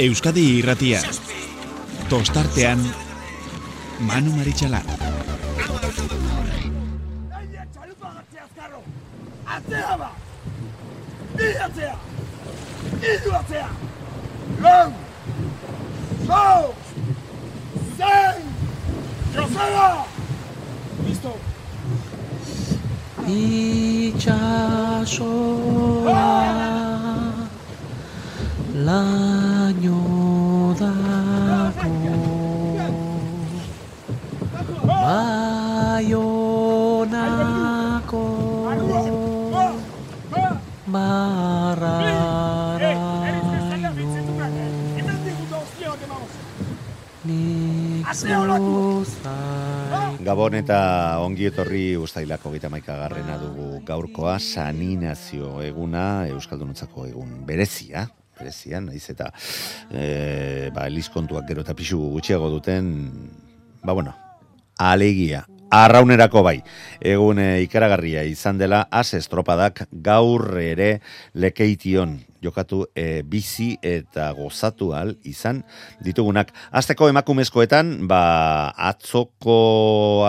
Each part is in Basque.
Euskadi irratia. Tostartean, Manu Maritxalar. Atzea ba! Bi atzea! Idu atzea! Lau! Zau! Zein! Joseba! Listo! Itxasoa laino dako Baionako barraraino Nik Gabon eta ongi etorri ustailako gita garrena dugu gaurkoa saninazio eguna Euskaldunotzako egun berezia berezia, naiz eta e, ba, elizkontuak gero eta pixu gutxiago duten ba bueno, alegia Arraunerako bai, egun e, ikaragarria izan dela, az estropadak gaur ere lekeition jokatu e, bizi eta gozatu al izan ditugunak. Azteko emakumezkoetan, ba, atzokoaren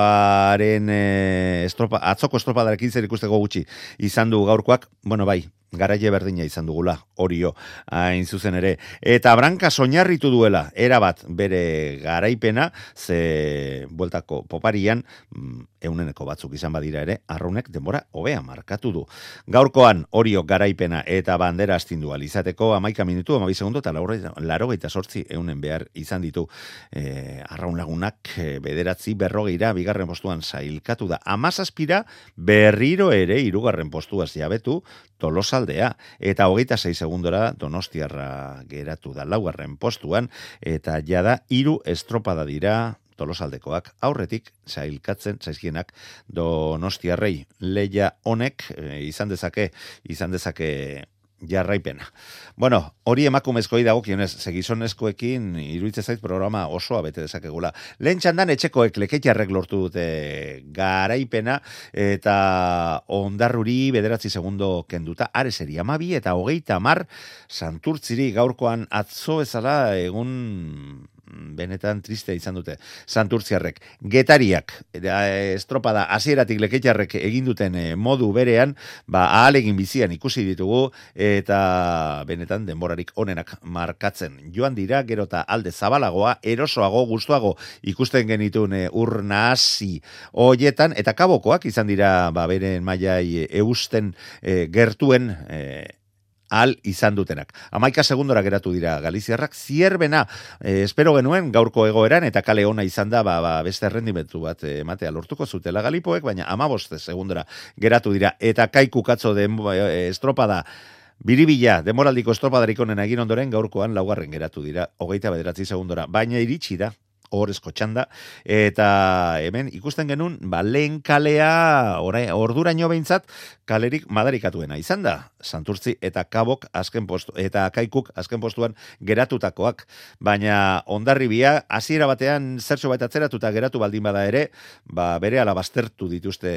e, estropa, atzoko estropadarekin zer ikusteko gutxi izan du gaurkoak, bueno bai, garaile berdina izan dugula, orio, hain zuzen ere. Eta branka soinarritu duela, erabat bere garaipena, ze bueltako poparian, mm, euneneko batzuk izan badira ere, arraunek denbora hobea markatu du. Gaurkoan, orio garaipena eta bandera astindu alizateko, amaika minutu, amabi segundo, eta laro gaita sortzi eunen behar izan ditu e, arraun lagunak e, bederatzi berrogeira, bigarren postuan sailkatu da. Amazazpira berriro ere, irugarren postuaz jabetu, tolosaldea, eta hogeita sei segundora donostiarra geratu da laugarren postuan, eta jada hiru estropada dira tolosaldekoak aurretik sailkatzen zaizkienak donostiarrei leia honek e, izan dezake izan dezake jarraipena. Bueno, hori emakumezkoi dago kionez, segizonezkoekin iruditzen zait programa osoa bete dezakegula. Lehen txandan etxekoek leketxarrek lortu dute garaipena eta ondarruri bederatzi segundo kenduta, are seri amabi eta hogeita mar santurtziri gaurkoan atzo ezala egun benetan tristea izan dute santurtziarrek. Getariak, estropada hasieratik leketxarrek egin duten modu berean, ba, ahalegin bizian ikusi ditugu, eta benetan denborarik onenak markatzen. Joan dira, gero eta alde zabalagoa, erosoago, gustuago ikusten genitun urna hasi hoietan, eta kabokoak izan dira, ba, beren maiai eusten e, gertuen e, al izan dutenak. Amaika segundora geratu dira Galiziarrak, zierbena, eh, espero genuen gaurko egoeran, eta kale ona izan da, ba, ba, beste rendimentu bat eh, ematea lortuko zutela galipoek, baina amaboste segundora geratu dira, eta kaiku katzo den eh, estropada, Biribila, demoraldiko estropadarik onen egin ondoren gaurkoan laugarren geratu dira, hogeita bederatzi segundora, baina iritsi da, horrezko txanda, eta hemen ikusten genuen, ba, lehen kalea, orai, orduraino behintzat, kalerik madarikatuena izan da, santurtzi eta kabok azken postu, eta kaikuk azken postuan geratutakoak, baina ondarribia, hasiera batean zertxo baita atzeratuta geratu baldin bada ere, ba, bere alabastertu dituzte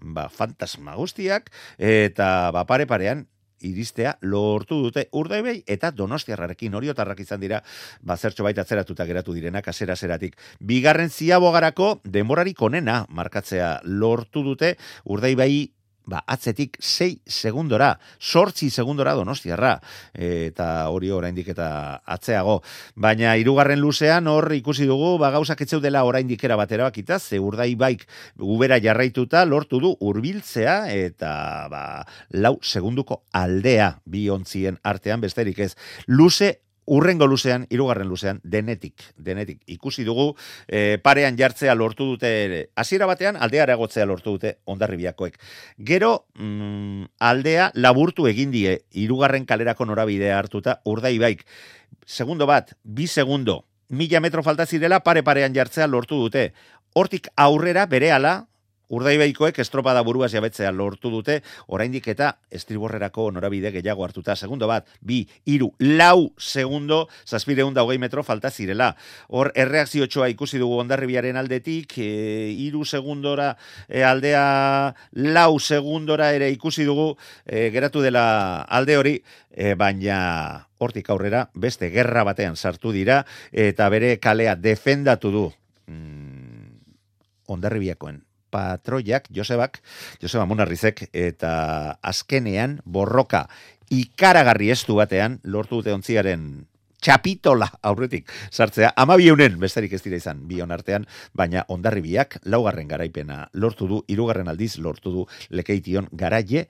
ba, fantasma guztiak, eta ba, pare parean, iristea lortu dute urdaibei eta donostiarrarekin oriotarrak izan dira bazertxo baita atzeratuta geratu direnak asera zeratik. Bigarren ziabogarako denborarik onena markatzea lortu dute urdaibai ba, atzetik 6 segundora, sortzi segundora donostiarra, eta hori oraindik eta atzeago. Baina hirugarren luzean hor ikusi dugu, ba, gauzak etzeu dela oraindik era batera bakita, ze urdai baik gubera jarraituta lortu du hurbiltzea eta ba, lau segunduko aldea bi ontzien artean besterik ez. Luze urrengo luzean, irugarren luzean, denetik, denetik. Ikusi dugu, e, parean jartzea lortu dute, hasiera batean, aldea eragotzea lortu dute ondarribiakoek. Gero, mm, aldea laburtu egin die, irugarren kalerako norabidea hartuta, urdai baik. Segundo bat, bi segundo, mila metro falta zirela, pare parean jartzea lortu dute. Hortik aurrera, bere ala, Urdaibaikoek estropada buruaz jabetzea lortu dute, oraindik eta estriborrerako norabide gehiago hartuta. Segundo bat, bi, iru, lau segundo, zazpireun hogei metro falta zirela. Hor, erreakziotxoa ikusi dugu ondarribiaren aldetik, e, iru segundora e, aldea lau segundora ere ikusi dugu, e, geratu dela alde hori, e, baina hortik aurrera beste gerra batean sartu dira, eta bere kalea defendatu du. Mm, ondarribiakoen patroiak, Josebak, Joseba Munarrizek, eta azkenean borroka ikaragarri estu batean lortu dute ontziaren txapitola aurretik sartzea. Ama biunen, besterik ez dira izan, bion artean, baina ondarribiak laugarren garaipena lortu du, irugarren aldiz lortu du lekeition garaie,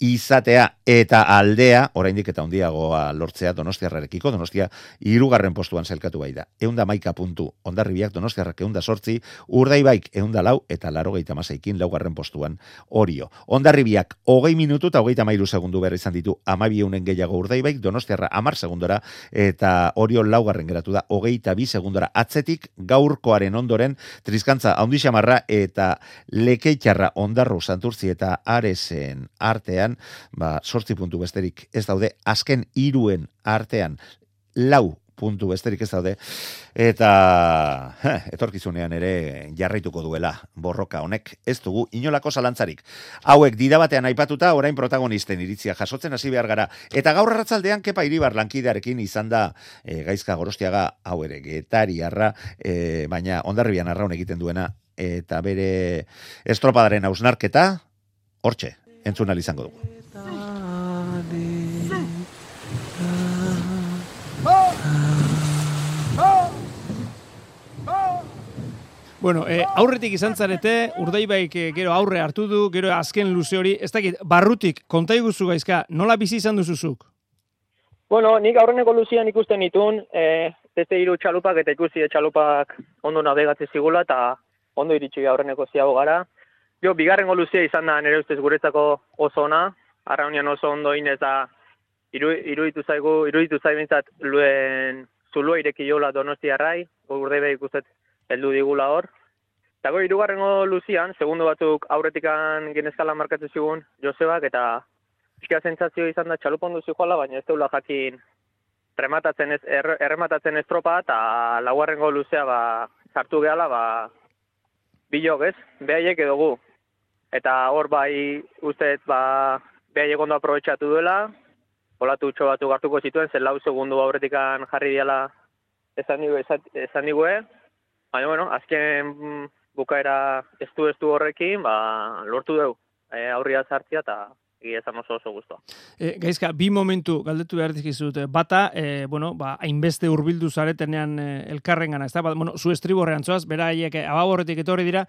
izatea eta aldea, oraindik eta handiagoa lortzea donostiarrarekiko, donostia irugarren postuan zelkatu bai da. Eunda maika puntu, ondarribiak donostiarrak eunda sortzi, urdaibaik eunda lau eta laro geita masaikin laugarren postuan orio. Ondarribiak hogei minutu eta hogeita mairu segundu behar izan ditu amabiehunen gehiago urdaibaik, donostiarra amar segundora eta orio laugarren geratu da hogeita bi segundora atzetik gaurkoaren ondoren trizkantza haundixamarra eta lekeitxarra ondarru santurtzi eta aresen artean ba, sortzi puntu besterik ez daude, azken iruen artean, lau puntu besterik ez daude, eta he, etorkizunean ere jarraituko duela borroka honek ez dugu inolako zalantzarik. Hauek dida batean aipatuta orain protagonisten iritzia jasotzen hasi behar gara. Eta gaur arratzaldean kepa iribar lankidearekin izan da e, gaizka gorostiaga hau ere getariarra, e, baina ondarribian arraun egiten duena eta bere estropadaren hausnarketa, hortxe, entzun izango dugu. Bueno, eh, aurretik izan zarete, urdaibaik eh, gero aurre hartu du, gero azken luze hori, ez dakit, barrutik, konta iguzu gaizka, nola bizi izan duzuzuk? Bueno, nik aurreneko luzian ikusten ditun, eh, beste hiru txalupak eta ikusi txalupak ondo navegatzen zigula eta ondo iritsi aurreneko ziago gara. Jo, bigarren goluzia izan da nire ustez guretzako oso ona, arraunian oso ondo inez da iru, iruditu zaigu, iruditu zaibintzat luen zulua ireki jola donostia rai, urde behik heldu digula hor. Eta goi, irugarren luzian, segundo batzuk aurretikan genezkala markatu zigun Josebak, eta pixka zentzazio izan da txalupon duzu joala, baina ez teula jakin rematatzen ez, er, errematatzen ez tropa, eta laugarren luzea ba, sartu gehala, ba, bilok ez, behaiek edo gu, eta hor bai uste ba beha egondo aprobetxatu duela, olatu utxo batu gartuko zituen, zen lau segundu aurretikan jarri diala esan digu, esan digu, baina bueno, azken bukaera estu estu horrekin, ba, lortu dugu, e, aurria zartzia eta egia esan oso oso guztua. E, gaizka, bi momentu galdetu behar dizkizut. Bata, e, bueno, ba, hainbeste urbildu zaretenean e, elkarren gana, ez da? Ba, bueno, zu estriborrean zoaz, bera haiek ababorretik etorri dira,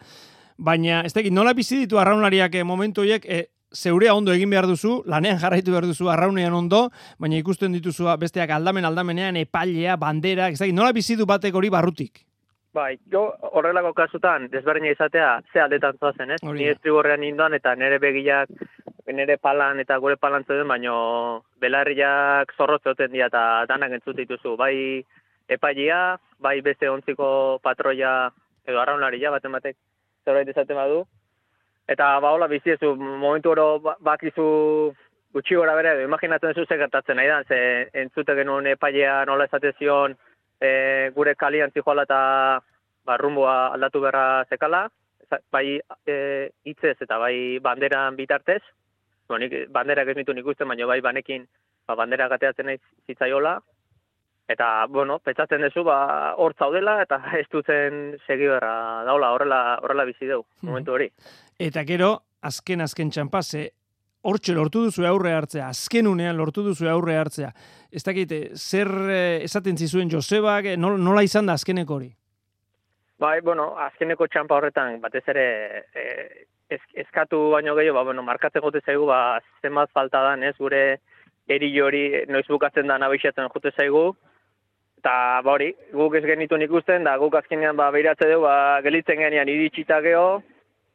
baina ez dakit nola bizi ditu arraunlariak eh, momentu horiek e, zeurea ondo egin behar duzu, lanean jarraitu behar duzu arraunean ondo, baina ikusten dituzua besteak aldamen aldamenean epailea, bandera, ez dakit nola bizi du batek hori barrutik? Bai, jo horrelako kasutan desberdina izatea ze aldetan zoazen, ez? Ni estriborrean indoan eta nere begiak nere palan eta gure palan zeuden, baino belarriak zorrotzoten dira eta danak entzut dituzu. Bai epailea, bai beste ontziko patroia edo arraunlaria baten batek zerbait esaten badu. Eta ba hola bizi ez momentu oro ba, bakizu gutxi gora bere, imaginatzen zu ze gertatzen nahi da, ze entzute genuen epailea nola esate zion e, gure kalian zijoala eta ba, rumboa aldatu berra zekala, bai e, hitzez eta bai banderan bitartez, bueno, nik, banderak ez nik uste, baina bai banekin ba, bandera gateatzen nahi zitzaiola, Eta, bueno, petzatzen dezu, ba, hor zaudela, eta ez dutzen segi berra daula, horrela, horrela bizi dugu, mhm. momentu hori. Eta gero, azken azken txampase, hortxe lortu duzu aurre hartzea, azken unean lortu duzu aurre hartzea. Ez dakit, zer eh, esaten zizuen Josebak, eh, nola izan da azkeneko hori? Bai, bueno, azkeneko txampa horretan, batez ere, eh, eskatu baino gehiago, ba, bueno, markatzen gote zaigu, ba, zenbat falta da, ez, gure eri hori noiz bukatzen da nabixatzen jote zaigu, eta ba hori, guk ez genitu ikusten, da guk azkenean ba, behiratze dugu, ba, gelitzen genean iritsita geho,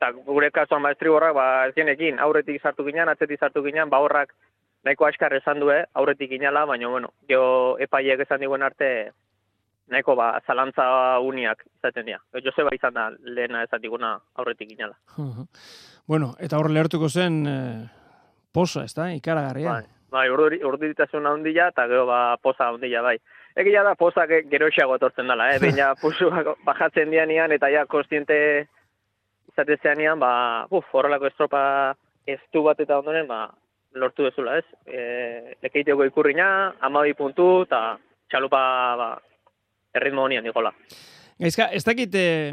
eta gure kasuan ba, estriborrak, ba, ez genekin, aurretik sartu ginean, atzetik sartu ginean, ba, horrak nahiko askar esan du, aurretik ginala, baina, bueno, geho epaiek esan diguen arte, nahiko ba, zalantza uniak izaten dira. Joseba izan da lehena ezatiguna aurretik inala. bueno, eta hor lehertuko zen eh, posa, ez da, ikaragarria. Bai, bai urduri- urduritasun handia eta gero ba, poza handia bai. Egia da poza ge- geroxeago etortzen dela, eh? Behin ja pusuak bajatzen dianian eta ja kostiente izatezeanian, ba, uf, horrelako estropa estu bat eta ondoren, ba, lortu dezula, ez? E, lekeiteko ikurrina, amabi puntu, eta txalupa, ba, erritmo honian nikola. Gaizka, ez dakit eh,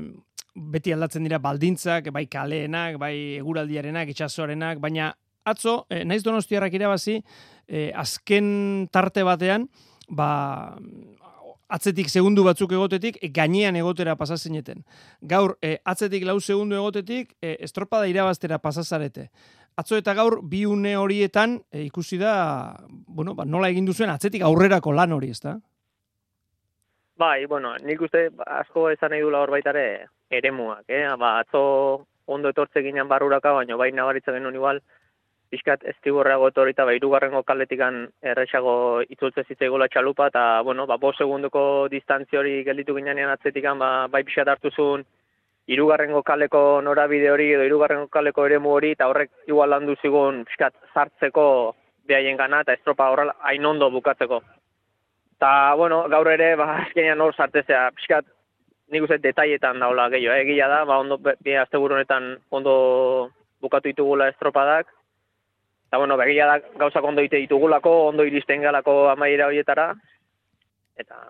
beti aldatzen dira baldintzak, bai kaleenak, bai eguraldiarenak, itxasoarenak, baina atzo, eh, naiz donostiarrak irabazi, eh, azken tarte batean, ba, atzetik segundu batzuk egotetik, eh, gainean egotera pasazineten. Gaur, eh, atzetik lau segundu egotetik, eh, estropada irabaztera pasazarete. Atzo eta gaur, bi une horietan, eh, ikusi da, bueno, ba, nola egin duzuen atzetik aurrerako lan hori, ezta? Bai, bueno, nik uste asko esan nahi dula hor baitare eremuak, eh? Ba, atzo ondo etortze ginen barruraka, baina bai nabaritzen genuen igual, pixkat estiborreago etorita, ba, irugarrengo kaletikan erresago itzultze zitzaigula txalupa, eta, bueno, ba, bo segunduko distantzia hori gelditu ginean atzetikan, ba, bai pixat hartu zuen, irugarrengo kaleko norabide hori, edo irugarrengo kaleko eremu hori, eta horrek igual landu zigun pixkat sartzeko behaien gana, eta estropa horrela hain ondo bukatzeko. Ta, bueno, gaur ere, ba, azkenean hor sartezea, pixkat, nik uste detaietan daula gehiago, eh? egia da, ba, ondo, bi asteburu honetan ondo bukatu ditugula estropadak, eta, bueno, begia da, gauzak ondo ite ditugulako, ondo iristen galako amaiera horietara, eta,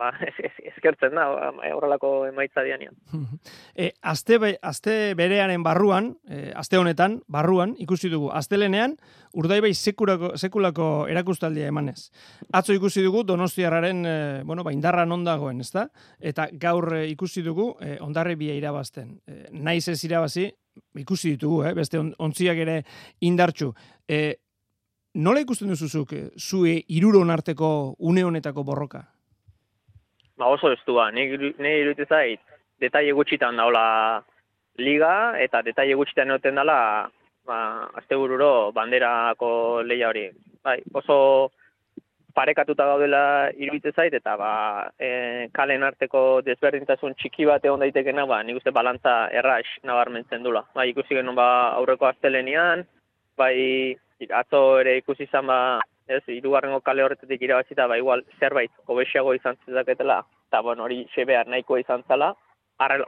ba, ez, ez, eskertzen da, ba, horrelako emaitza dianian. E, aste, be, aste berearen barruan, e, aste honetan, barruan, ikusi dugu, astelenean, urdaibai sekulako, sekulako erakustaldia emanez. Atzo ikusi dugu Donostiarraren, e, bueno, ba, indarra non dagoen, ezta? Eta gaur e, ikusi dugu e, ondarri bia irabazten. E, naiz ez irabazi, ikusi ditugu, eh? beste on, ontziak ere indartxu. E, nola ikusten duzuzuk, zue iruron arteko une honetako borroka? Ba, oso ez du, ba, nire iruditzen zait, detaile gutxitan daula liga, eta detaile gutxitan egoten dela, ba, azte bururo banderako leia hori. Bai, oso parekatuta gaudela iruditzen zait, eta ba, e, kalen arteko desberdintasun txiki bat egon daitekena, ba, nik uste balantza erraix nabarmentzen dula. Bai, ikusi genuen ba, aurreko astelenian, bai, atzo ere ikusi izan ba, ez, irugarrengo kale horretatik irabazita, ba, igual zerbait hobexiago izan zezaketela, eta bueno, hori xebear nahikoa izan zala,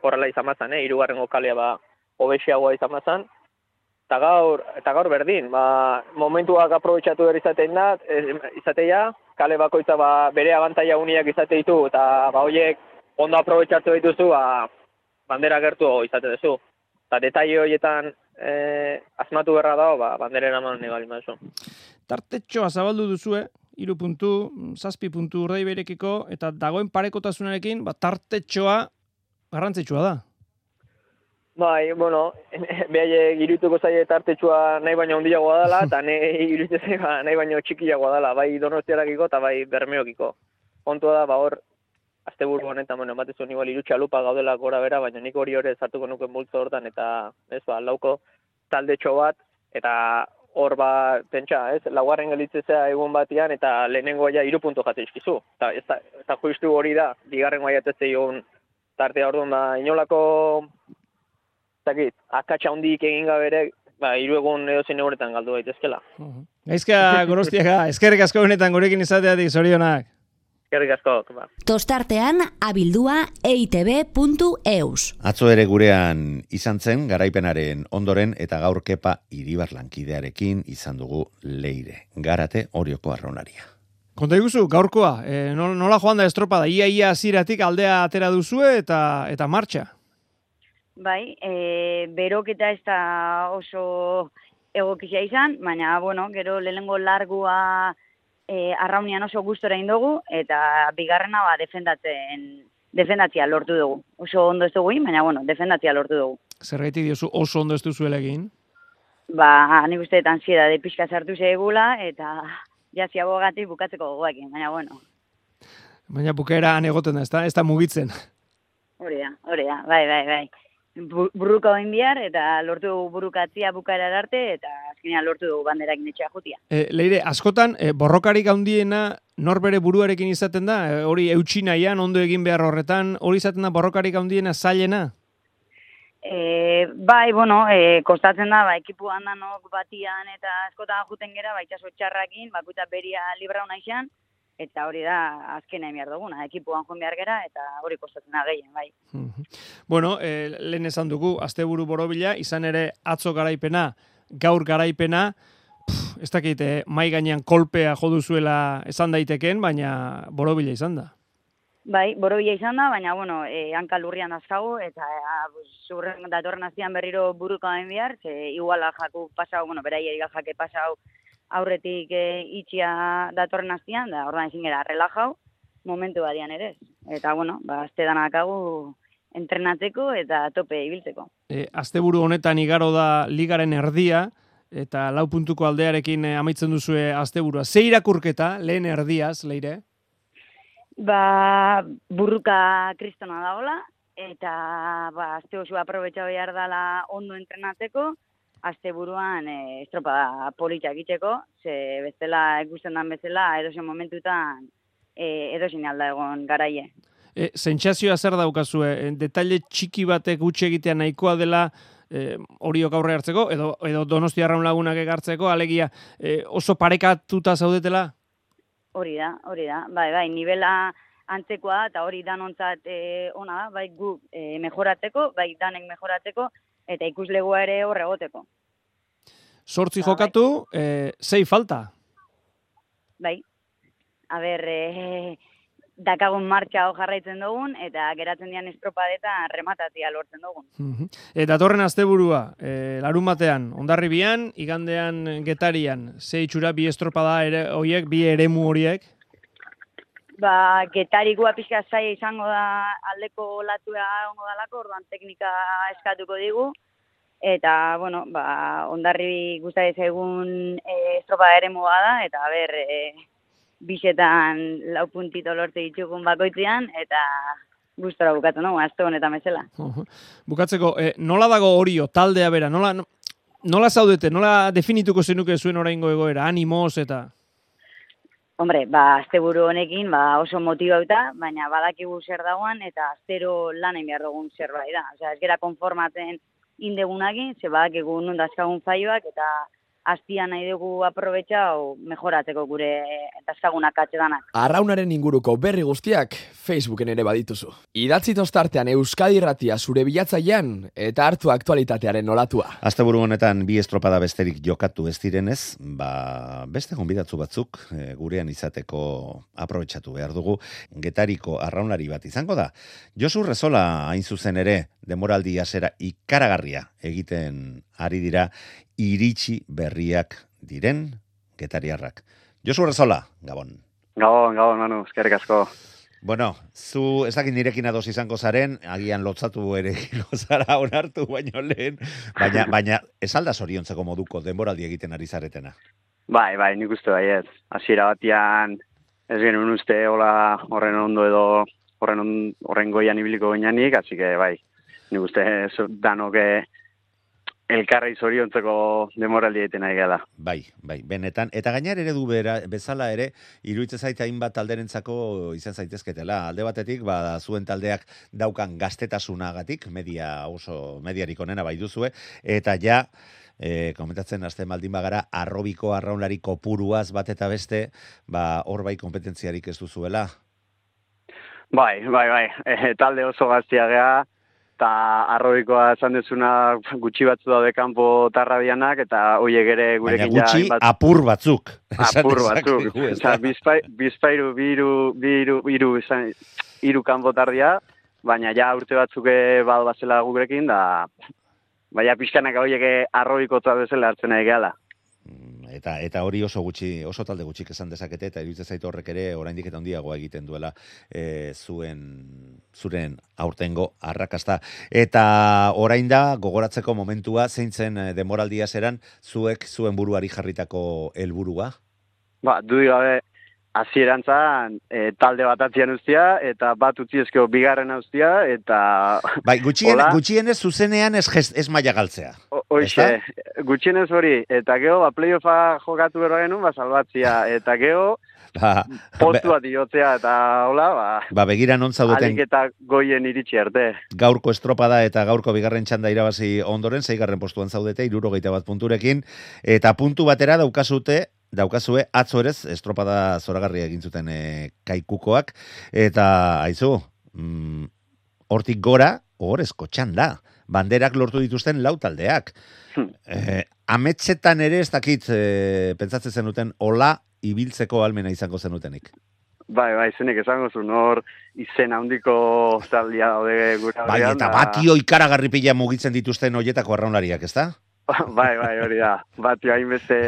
horrela izan bazan, eh? irugarrengo kalea ba, hobexiagoa izan bazan, eta gaur, eta gaur berdin, ba, momentuak aprobetsatu behar izaten da, ez, izateia, kale bakoitza ba, bere abantaia uniak izate ditu, eta ba, hoiek ondo aprobetsatu dituzu, ba, bandera gertu izate duzu. Eta detaile horietan eh, asmatu berra dago, ba, bandera eraman nahi bali mazu. Tartetxoa zabaldu duzue, iru puntu, zazpi puntu urdai berekiko, eta dagoen parekotasunarekin, ba, tartetxoa garrantzitsua da. Bai, bueno, behaie girutuko zaie tartetxua nahi baino handiagoa dela, eta nahi zaie ba, nahi baino txikiagoa dela, bai donostiarakiko eta bai bermeokiko. Kontua da, ba hor, asteburu honetan, bueno, ematezu igual irutxa lupa gaudela gora bera, baina nik hori hori sartuko nuke multzo hortan, eta ez ba, lauko taldetxo bat, eta hor ba, pentsa, ez, laugarren gelitzezea egun batian, eta lehenengo ja iru puntu jate izkizu. Eta, ez da, eta justu hori da, bigarren guaiatetze egun tartea orduan, ba, inolako zakit, akatsa hundik egin gabe ere, ba, hiru egun edo zein egunetan galdu daitezkela. Gaizka gorostiaga, eskerrik asko benetan gurekin izateatik zorionak. Eskerrik asko, ba. Tostartean abildua eitb.eus. Atzo ere gurean izan zen garaipenaren ondoren eta gaur kepa iribar lankidearekin izan dugu leire. Garate orioko arronaria. Konta iguzu, gaurkoa, e, nola, joan da estropada, ia ia ziratik aldea atera duzue eta eta martxa. Bai, e, beroketa ez da oso egokizia izan, baina, bueno, gero lehengo largua e, arraunian oso gustora indogu, eta bigarrena ba, defendatzen, defendatzia lortu dugu. Oso ondo ez dugu, baina, bueno, defendatzia lortu dugu. Zergaiti diozu oso ondo ez duzuela egin. Ba, nik uste eta ansieda de pixka sartu zegula, eta jazia bogatik bukatzeko gogoekin, baina, bueno, Baina bukaera han egoten da, ez da, ez da mugitzen. hori da, hori da, bai, bai, bai. Bu- buruka oin bihar, eta lortu dugu burukatzia bukara arte, eta azkenean lortu dugu banderakin etxea jutia. E, leire, askotan, e, borrokarik handiena nor bere buruarekin izaten da, e, hori eutxi nahian, ondo egin behar horretan, hori izaten da borrokarik handiena zailena? E, bai, bueno, e, kostatzen da, ba, ekipu handanok batian eta askotan juten gera, ba, itxaso txarrakin, bakuta beria libra hona izan, eta hori da azkena behar duguna, ekipuan joan behar gera, eta hori kostatzen da gehien, bai. Mhm. Bueno, e, lehen esan dugu, asteburu borobila, izan ere atzo garaipena, gaur garaipena, pff, ez dakit, eh, mai gainean kolpea joduzuela esan daiteken, baina borobila izan da. Bai, borobila izan da, baina, bueno, e, hanka lurrian azkagu, eta e, pues, zurren datorren aztian berriro buruko hain bihar, ze iguala jaku pasau, bueno, beraiei jake pasau aurretik e, itxia datorren aztian, da ordan ezin gara relajau, momentu badian ere. Eta, bueno, ba, azte danakagu entrenatzeko eta tope ibiltzeko. E, asteburu honetan igaro da ligaren erdia, eta lau puntuko aldearekin eh, amaitzen duzue asteburua. Ze irakurketa, lehen erdiaz, leire? Ba, burruka kristona dagola, eta ba, azte oso aprobetxa behar dela ondo entrenatzeko, azte buruan e, estropada politxak itxeko, ze bestela ikusten dan bezala, edozen momentutan e, edozen alda egon garaie. E, sentsazioa zer daukazue? E, detaile txiki batek gutxi egitea nahikoa dela e, horiok aurre hartzeko, edo, edo donosti lagunak egartzeko, alegia e, oso parekatuta zaudetela? Hori da, hori da, bai, bai, nivela antzekoa eta hori danontzat e, ona da, bai gu e, mejoratzeko, bai danek mejoratzeko, eta ikuslegoa ere horre egoteko. Sortzi Ba, bai. jokatu, e, zei falta. Bai, a ber, e, dakagun martxa hor jarraitzen dugun, eta geratzen dian estropadeta rematatzia lortzen dugun. Mhm. E, datorren asteburua, e, larun batean, ondarribian, igandean getarian, ze itxura bi estropada ere, hoiek, bi eremu horiek, Ba, getarikoa pixka zaila izango da aldeko latua ongo dalako, orduan teknika eskatuko digu. Eta, bueno, ba, ondarri guztai egun e, estropa ere da, eta ber, e, bisetan lau puntito lortu ditugun bakoitzean, eta gustora bukatzen dugu, azte honetan bezala. Bukatzeko, e, nola dago horio, taldea bera, nola, nola zaudete, nola definituko zenuke zuen oraingo egoera, animoz eta... Hombre, ba, asteburu honekin ba, oso motibauta, baina badakigu zer dagoan eta astero lan egin behar dugun zerbait da. Osea, ez gera konformatzen indegunakin, ze badakigu nun dazkagun faioak eta aztia nahi dugu aprobetxau mejoratzeko gure dazkagunak atxedanak. Arraunaren inguruko berri guztiak Facebooken ere badituzu. Idatzi tostartean Euskadi Irratia zure bilatzailean eta hartu aktualitatearen olatua. Asteburu honetan bi estropada besterik jokatu ez direnez, ba, beste gonbidatzu batzuk e, gurean izateko aprobetsatu behar dugu. Getariko arraunlari bat izango da. Josu Rezola hain zuzen ere, demoraldi hasera ikaragarria egiten ari dira iritsi berriak diren getariarrak. Josu Rezola, Gabon. Gabon, gabon, Manu, eskerrik asko. Bueno, zu ez dakit nirekin ados izango zaren, agian lotzatu ere zara onartu baino lehen, baina, baina ez alda zoriontzeko moduko denboraldi egiten ari zaretena. Bai, bai, nik uste bai ez. Hasiera batian ez genuen uste hola horren ondo edo horren, on, horren goian ibiliko gineanik, así que bai, nik uste zu- danok eh, elkarri zoriontzeko demoraldi egiten nahi gala. Bai, bai, benetan. Eta gainar ere du bera, bezala ere, iruditzen zaite hainbat talderentzako izan zaitezketela. Alde batetik, ba, zuen taldeak daukan gaztetasunagatik, media oso, mediarik onena bai duzue, eta ja, e, komentatzen hasten baldin bagara, arrobiko arraunlari kopuruaz bat eta beste, ba, hor bai kompetentziarik ez duzuela. Bai, bai, bai, e, talde oso gaztia gea, eta arrobikoa esan dezuna gutxi batzu daude kanpo tarrabianak, eta hoiek ere gurekin gutxi apur batzuk. apur batzuk. da? bizpai, bizpairu, biru, biru, biru, izan, hiru kanpo tardia, baina ja urte batzuk badu bazela gurekin, da, baina pixkanak horiek eh, arrobikotza bezala hartzen nahi gehala. Eta eta hori oso gutxi, oso talde gutxik esan dezakete eta iruditzen zait horrek ere oraindik eta handiagoa egiten duela e, zuen zuren aurtengo arrakasta eta orain da gogoratzeko momentua zeintzen eh, denboraldia zeran zuek zuen buruari jarritako helburua. Ba, dudik gabe, hasierantzan e, talde bat atzian ustia, eta bat utziezko bigarren ustia, eta... Bai, gutxien, Hola. gutxienez zuzenean ez, gest- ez maila galtzea. O- Hoixe, gutxienez hori, eta geho, ba, playoffa jokatu berra genuen, ba, salbatzia, eta geho, Ba, postu bat iotzea, eta hola, ba, ba begira non zaudeten alik eta goien iritsi arte. gaurko estropada eta gaurko bigarren txanda irabazi ondoren, zeigarren postuan zaudete, irurogeita bat punturekin, eta puntu batera daukazute, daukazue atzo erez estropada zoragarria egin zuten e, kaikukoak, eta aizu, mm, hortik gora, horrezko txanda, banderak lortu dituzten lau taldeak. Eh, ametsetan ere ez dakit eh, pentsatzen zenuten ola ibiltzeko almena izango zenutenik. Bai, bai, zenek esango zu, nor izen handiko zaldia daude gure Bai, eta batio ikaragarri pila mugitzen dituzten hoietako arraunlariak, ezta? Bai, bai, hori da. Batio hainbeste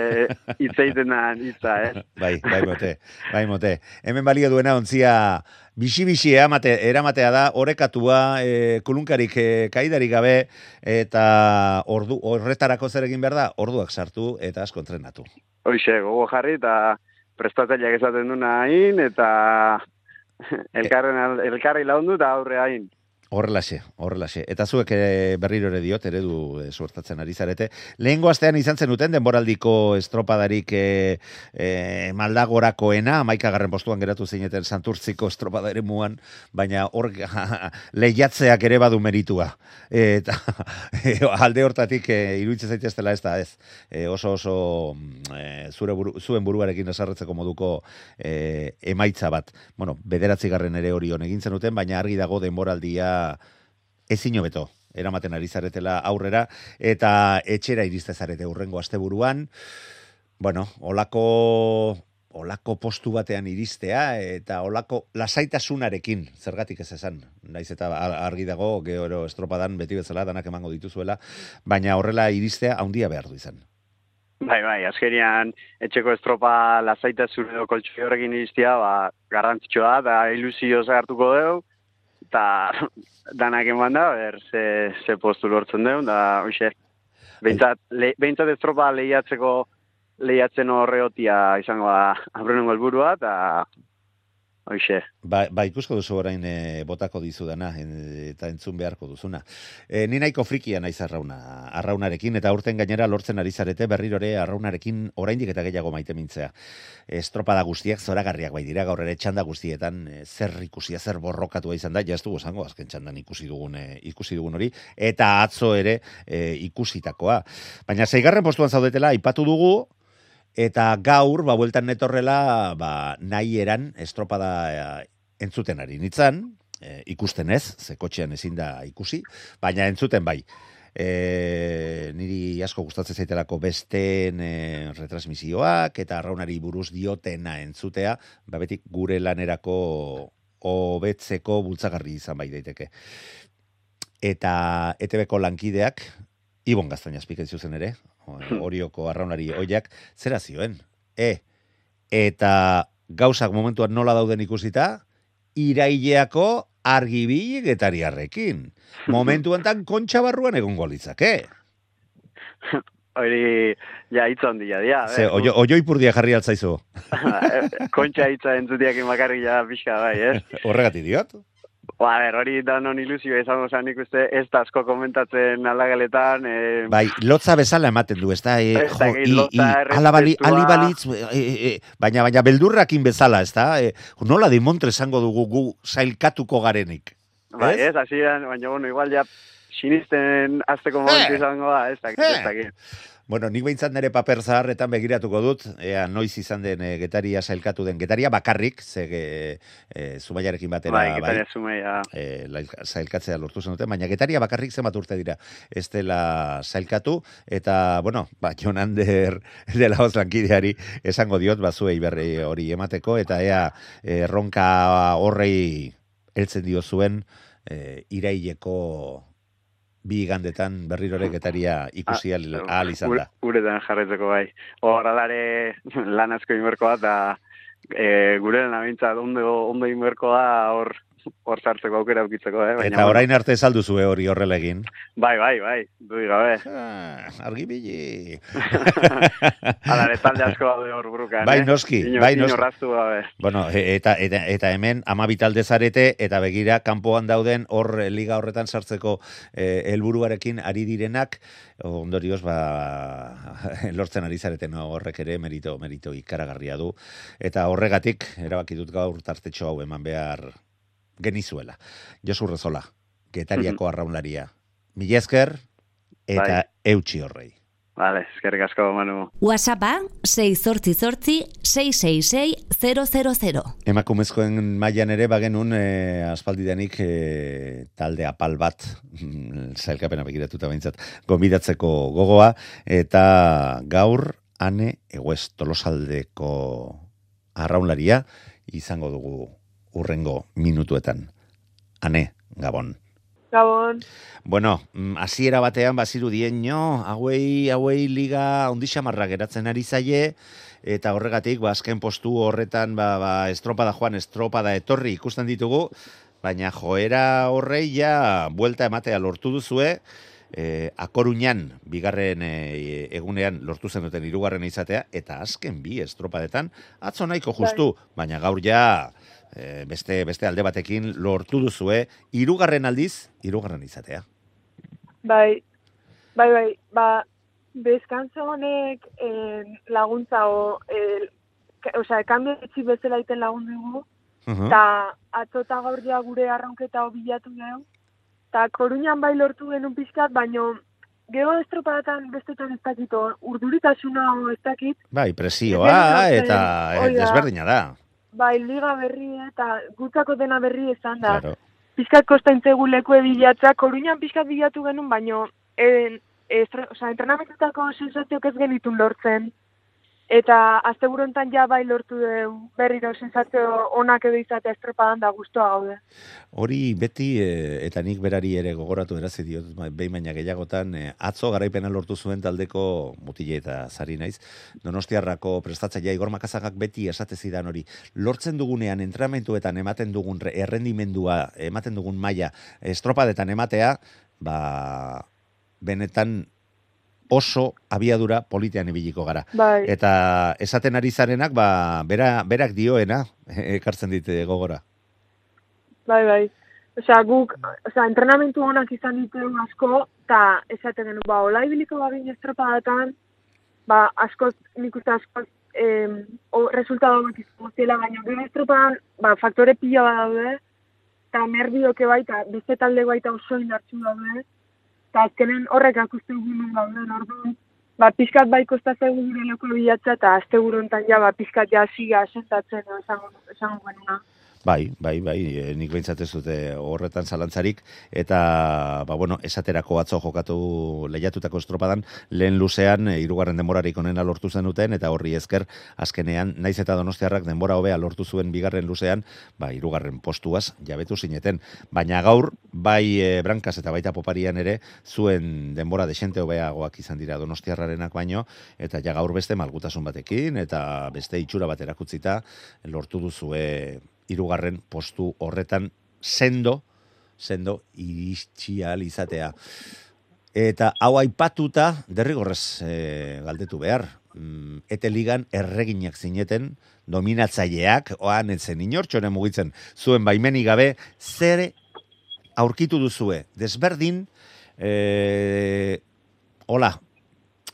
hitz egiten da hitza, eh? Bai, bai mote, bai mote. Hemen balio duena ontzia bixi-bixi eramate, eramatea da, orekatua, e, kulunkarik e, kaidarik gabe, eta ordu, horretarako zer egin behar da, orduak sartu eta asko entrenatu. Hoixe, gogo jarri eta prestatzaileak esaten duna hain, eta elkarren, al- elkarri laundu eta aurre hain. Horrelaxe, horrelaxe. Eta zuek ere berriro ere diot, eredu e, suertatzen ari zarete. Lehengo astean izan zenuten denboraldiko estropadarik e, e, maldagorakoena, amaikagarren postuan geratu zineten santurtziko estropada ere muan, baina hor lehiatzeak ere badu meritua. Eta alde hortatik e, iruditzen zaiteztela ez da, ez. E, oso oso e, zure buru, zuen buruarekin esarretzeko moduko e, emaitza bat. Bueno, bederatzigarren ere hori hon egin zenuten, baina argi dago denboraldia ezin hobeto eramaten ari zaretela aurrera eta etxera iriste zarete urrengo asteburuan. Bueno, olako olako postu batean iristea eta olako lasaitasunarekin zergatik ez esan. Naiz eta ar- argi dago gero estropadan beti bezala danak emango dituzuela, baina horrela iristea handia behar du izan. Bai, bai, azkenian etxeko estropa lasaita zure edo koltsoi horrekin iristia, ba, garrantzitsua da, da ilusio hartuko dugu, eta danak eman da, ber, ze, ze postu lortzen dugu, da, hoxe, behintzat, le, behintzat estropa lehiatzeko lehiatzen horreotia izango da aurrenengo helburua eta hoxe. Ba, ba ikusko duzu orain e, botako dizudana en, eta entzun beharko duzuna. E, ni nahiko frikia naiz arrauna, arraunarekin eta urten gainera lortzen ari zarete berrirore arraunarekin oraindik eta gehiago maite mintzea. Estropada guztiak zoragarriak bai dira gaur ere txanda guztietan e, zer ikusia zer borrokatua izan da, ja ez dugu esango azken txandan ikusi dugun e, ikusi dugun hori eta atzo ere e, ikusitakoa. Baina zeigarren postuan zaudetela aipatu dugu Eta gaur, ba, bueltan netorrela, ba, nahi eran estropada eh, entzuten ari nitzan, eh, ikusten ez, ze kotxean ezin da ikusi, baina entzuten bai. E, niri asko gustatzen zaitelako besteen e, retransmisioak eta arraunari buruz diotena entzutea, ba, beti gure lanerako hobetzeko bultzagarri izan bai daiteke. Eta ETB-ko lankideak, Ibon Gaztainazpik zuzen ere, orioko arraunari oiak, zera zioen. E, eta gauzak momentuan nola dauden ikusita, iraileako argibi getariarrekin. Momentu enten kontxa barruan egongo litzake. Hori, ja, hitz handia, dia. Ze, oio, oioipurdia jarri altzaizu. Kontxa hitza entzutiak imakarri ja pixka, bai, ez? Horregatik diot? Ba, ber, hori danon ilusio izango zen nik uste ez da asko komentatzen alagaletan. Eh, Bai, lotza bezala ematen du, ez da, e, Ez jo, dakit, i, i, lotza, ala bali, errespetua. ali balitz, e, e, e, baina, baina beldurrakin bezala, ez da, e, nola dimontre esango dugu gu sailkatuko garenik. bai, ez? ez, hasieran, baina, bueno, igual ja sinisten azteko momentu izango da, ez dakit, ez dakit. Bueno, nik behintzat nire paper zaharretan begiratuko dut, ea noiz izan den e, getaria sailkatu den. Getaria bakarrik, ze e, e, zumaiarekin batera, Bai, getaria zumeia. e, lail- sailkatzea lortu zenuten, baina getaria bakarrik zenbat urte dira ez dela sailkatu, eta, bueno, ba, Jon Ander dela hoz lankideari esango diot, bazuei berri hori emateko, eta ea erronka horrei heltzen dio zuen e, iraileko bi igandetan berrirore getaria ikusi ahal ahal izan da. Ure- Uretan jarretzeko bai. Hor, alare lan asko inberko da, e, gure lan abintza ondo, ondo inberko da, hor, hor sartzeko aukera aukitzeko, eh? Baina, Eta orain arte zalduzue hori horrela egin. Bai, bai, bai, dudik gabe. Ah, argibili. Hala, ere talde asko daude hor burukan, Bai, eh? noski, Ino- bai, ino noski. raztu gabe. Bueno, e- eta, eta, eta hemen ama bitalde zarete eta begira kanpoan dauden hor eh, liga horretan sartzeko eh, helburuarekin ari direnak ondorioz ba lortzen ari zareten no, horrek ere merito merito ikaragarria du eta horregatik erabaki dut gaur tartetxo hau eman behar genizuela. Josu Rezola, Getariako arraunlaria. Mila esker eta Bai. eutxi horrei. Vale, eskerrik asko, Manu. WhatsAppa 688 666 000. Emakumezkoen mailan ere bagenun e, aspaldidanik e, talde apal bat mm, zailkapena begiratuta behintzat gonbidatzeko gogoa eta gaur ane eguez tolosaldeko arraunlaria izango dugu urrengo minutuetan. Ane, gabon. Gabon. Bueno, mm, hasiera batean baziru dien, no, hauei, hauei liga ondixamarra geratzen ari zaie, eta horregatik, ba, azken postu horretan, ba, ba, estropada joan, estropada etorri ikusten ditugu, baina joera horrei ja, buelta ematea lortu duzue, e, akoruñan, bigarren e, egunean lortu zen duten irugarren izatea, eta azken bi estropadetan, atzo nahiko justu, baina gaur ja, e, beste, beste alde batekin lortu duzue, irugarren aldiz, irugarren izatea. Bai, bai, bai, ba, bezkantza honek eh, laguntza o, eh, osea, kambio etxi bezala iten lagun dugu, eta atzo eta gaur ja gure arraunketa bilatu dugu, eta koruñan bai lortu genuen pixkat, baino gero estropadatan bestetan ez dakit, urduritasuna ez dakit, Bai, presioa eta eh, desberdina da. bai liga berri eta gutzako dena berri izan da. Claro. pizkat kostaintzegu leku bilatzea, koruñan pizkat bilatu genuen, baino en, estre, oza, entrenamentutako sensazioak ez genitun lortzen. Eta asteburu hontan ja bai lortu dugu berriro sensazio onak edo izatea estropadan da guztua gaude. Hori beti, eh, eta nik berari ere gogoratu erazi diot, ba, behin baina gehiagotan, eh, atzo garaipena lortu zuen taldeko mutile eta zari naiz, donostiarrako prestatzaia Igor Makazagak beti esate zidan hori, lortzen dugunean entrenamentuetan ematen dugun re- errendimendua, ematen dugun maila estropadetan ematea, ba, benetan oso abiadura politean ibiliko gara. Bai. Eta esaten ari zarenak, ba, bera, berak dioena, ekartzen dit eh, gogora. Bai, bai. Osea, guk, osea, entrenamentu onak izan ditugu asko, eta esaten genuen, ba, hola ibiliko bagin estropadatan, ba, askoz, nik uste askoz, em, o, resultado onak izango ziela, baina gero estropadan, ba, faktore pila bat daude, eta nervioke baita, beste talde baita oso indartsu daude, eta azkenen horrek akuste ginen gauden, orduan, ba, pizkat bai kostatzegu gure leko bilatza, eta azte hontan ja, ba, pizkat ja siga asentatzen, esango, esango. Bai, bai, bai, e, nik behintzat ez dute horretan zalantzarik, eta, ba, bueno, esaterako atzo jokatu lehiatutako estropadan, lehen luzean, e, irugarren denborarik onena lortu zen duten, eta horri esker, azkenean, naiz eta donostiarrak denbora hobea lortu zuen bigarren luzean, ba, irugarren postuaz, jabetu zineten. Baina gaur, bai e, Brankaz eta baita poparian ere, zuen denbora desente hobeagoak izan dira donostiarrarenak baino, eta ja gaur beste malgutasun batekin, eta beste itxura bat erakutzita, lortu duzue hirugarren postu horretan sendo, sendo iritsi izatea. Eta hau aipatuta, derrigorrez e, galdetu behar, mm, ete ligan erreginak zineten, dominatzaileak, oan etzen inortxoren mugitzen, zuen baimeni gabe, zer aurkitu duzue, desberdin, e, hola,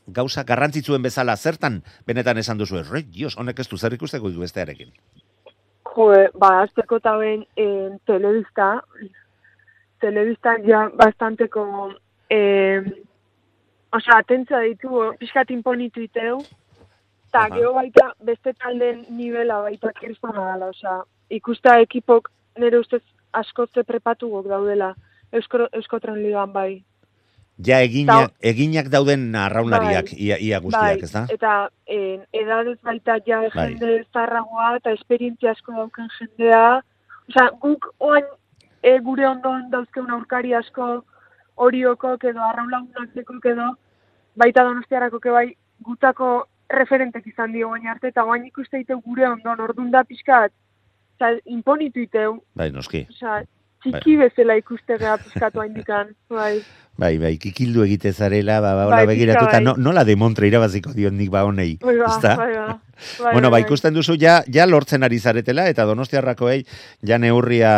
gauza garrantzitsuen bezala, zertan benetan esan duzu, rei, dios, honek ez du zer ikusteko du bestearekin. Jo, ba, azteko eta ben en telebista, telebista ja bastanteko, eh, osea, atentzia ditu, pixkat imponitu iteu, eta gero baita beste talden nivela baita kiristana dela, osea, ikustea ekipok nire ustez askotze prepatugok daudela, Eusko, Euskotren ligan bai. Ja eginak, eginak dauden arraunlariak, Bai. ia, ia guztiak, bai, ez da? Eta en, edadez baita ja Bai. jende zarragoa eta esperientzia asko dauken jendea. Osea, guk oain e, gure ondoan dauzkeun aurkari asko horiokok edo arraunlagunakeko edo baita donostiarako ke bai gutako referentek izan dio baina arte eta oain ikuste gure ondoan ordun da pixkat imponitu iteu, Bai, noski. oza, txiki bezala ikustegea pizkatu handikan, bai. Bai, bai, kikildu egite zarela, ba, ba, Bai, begiratuta, bai. no, nola demontre irabaziko dion nik ba honei, Bai, ba, bai, ba. Bai, bueno, ba, bai, bai. ikusten duzu, ja, ja lortzen ari zaretela, eta donostiarrakoei ja neurria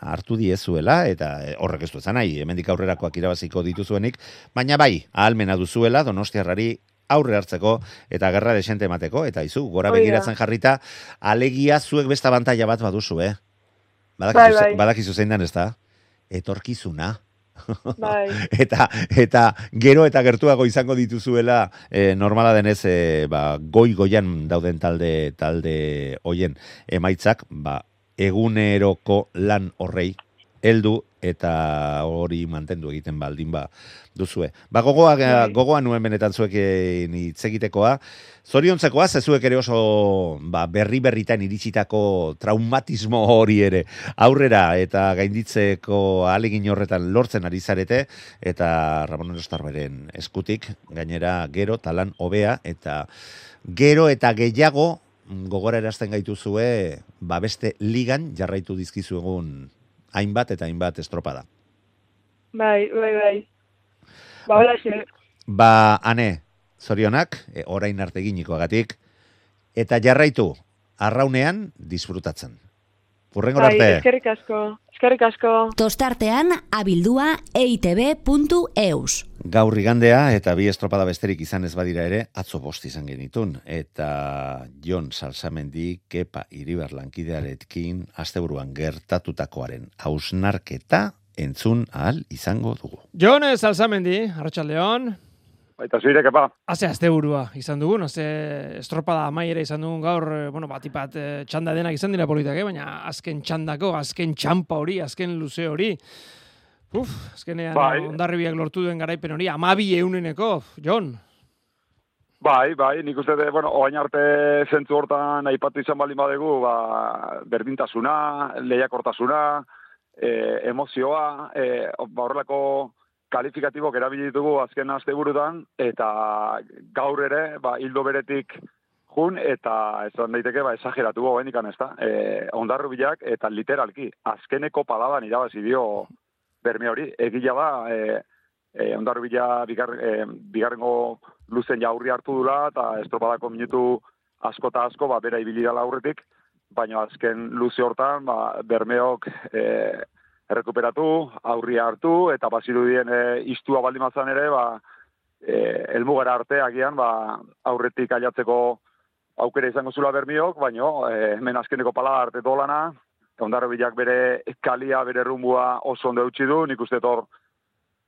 hartu diezuela, eta eh, horrek ez du ezan nahi, hemendik aurrerakoak irabaziko dituzuenik, baina bai, ahalmena duzuela, donostiarrari aurre hartzeko eta gerra desente emateko, eta izu, gora begiratzen jarrita, alegia zuek beste abantaila bat baduzu, eh? Bai, Badakizu, bai. badakizu zein dan, ez da? Etorkizuna. Bai. eta eta gero eta gertuago izango dituzuela e, normala denez e, ba, goi goian dauden talde talde hoien emaitzak ba, eguneroko lan horrei heldu eta hori mantendu egiten baldin ba duzue. Ba gogoa Bai. gogoa nuen benetan zuekin hitz egitekoa. Zoriontzekoa, zezuek ere oso ba, berri berritan iritsitako traumatismo hori ere aurrera eta gainditzeko alegin horretan lortzen ari zarete eta Ramon Erostarberen eskutik gainera gero talan hobea eta gero eta gehiago gogora erazten gaituzue ba beste ligan jarraitu dizkizu egun hainbat eta hainbat estropada. Bai, bai, bai. Ba, hola, xe. Ba, ane, zorionak, e, orain arte eginikoagatik, eta jarraitu, arraunean disfrutatzen. Urrengo Bai, arte. eskerrik asko, eskerrik asko. Tostartean abildua eitb.eus. Gaur igandea eta bi estropada besterik izan ez badira ere, atzo bost izan genitun. Eta Jon Salsamendi, Kepa Iribar lankidearekin, asteburuan gertatutakoaren hausnarketa entzun ahal izango dugu. Jon Salsamendi, Arratxaldeon. Baita zuire, kepa. Haze asteburua izan dugun, haze estropada amaiera izan dugun gaur, eh, bueno, batipat eh, txanda denak izan dira politak, eh? baina azken txandako, azken txampa hori, azken luze hori. Uf, azkenean Bai. bai. ondarribiak lortu duen garaipen hori, amabi euneneko, Jon. Bai, bai, nik uste, de, bueno, oain arte zentzu hortan aipatu izan baldin badegu, ba, berdintasuna, lehiakortasuna, e, emozioa, e, ba, horrelako kalifikatibok erabili ditugu azken asteburutan eta gaur ere, ba, hildo beretik jun, eta esan daiteke, ba, esageratu goen ikan ez da, e, ondarrubilak eta literalki, azkeneko paladan irabazi dio berme hori, egila da, e, e, ondarrubila bigar, e, bigarrengo luzen jaurri hartu dula, eta estropadako minutu asko eta asko, ba, bera ibili dela aurretik, baina azken luze hortan, ba, bermeok e, errekuperatu, aurria hartu, eta bazirudien e, istua baldin ere, ba, e, elmugara arte agian, ba, aurretik aiatzeko aukera izango zula bermiok, baina e, hemen azkeneko pala arte dolana, Ondarro bilak bere kalia, bere rumbua oso ondo eutxi du, nik uste tor